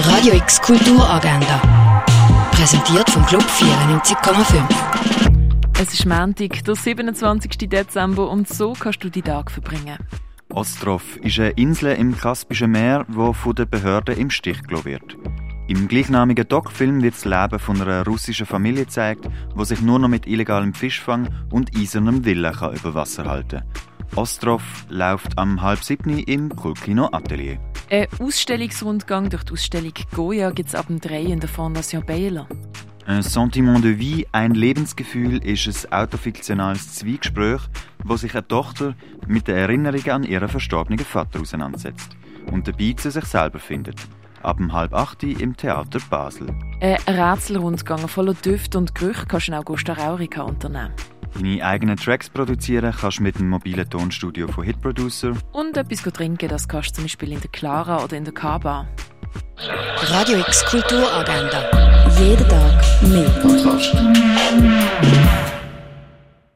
Radio X Kulturagenda. Präsentiert vom Club 94,5. Es ist Montag, der 27. Dezember und so kannst du die Tag verbringen. Ostrov ist eine Insel im Kaspischen Meer, die von den Behörden im Stich gelassen wird. Im gleichnamigen Doc-Film wird das Leben von einer russischen Familie gezeigt, die sich nur noch mit illegalem Fischfang und eisernem Willen kann über Wasser halten Ostrov läuft am halb siebni im Kultkino Atelier. Ein Ausstellungsrundgang durch die Ausstellung Goya gibt es ab dem 3 in der Fondation Baylor. Ein Sentiment de vie, ein Lebensgefühl, ist ein autofiktionales Zwiegespräch, wo sich eine Tochter mit den Erinnerungen an ihren verstorbenen Vater auseinandersetzt und dabei zu sich selber findet. Ab dem halb acht im Theater Basel. Ein Rätselrundgang voller Düfte und Gerüche kannst du in Augusta Raurica unternehmen. Deine eigenen Tracks produzieren kannst du mit dem mobilen Tonstudio von Hit Producer. Und etwas trinken, das kannst du zum Beispiel in der Clara oder in der K-Bar. Radio X Kulturagenda. Jeden Tag mehr.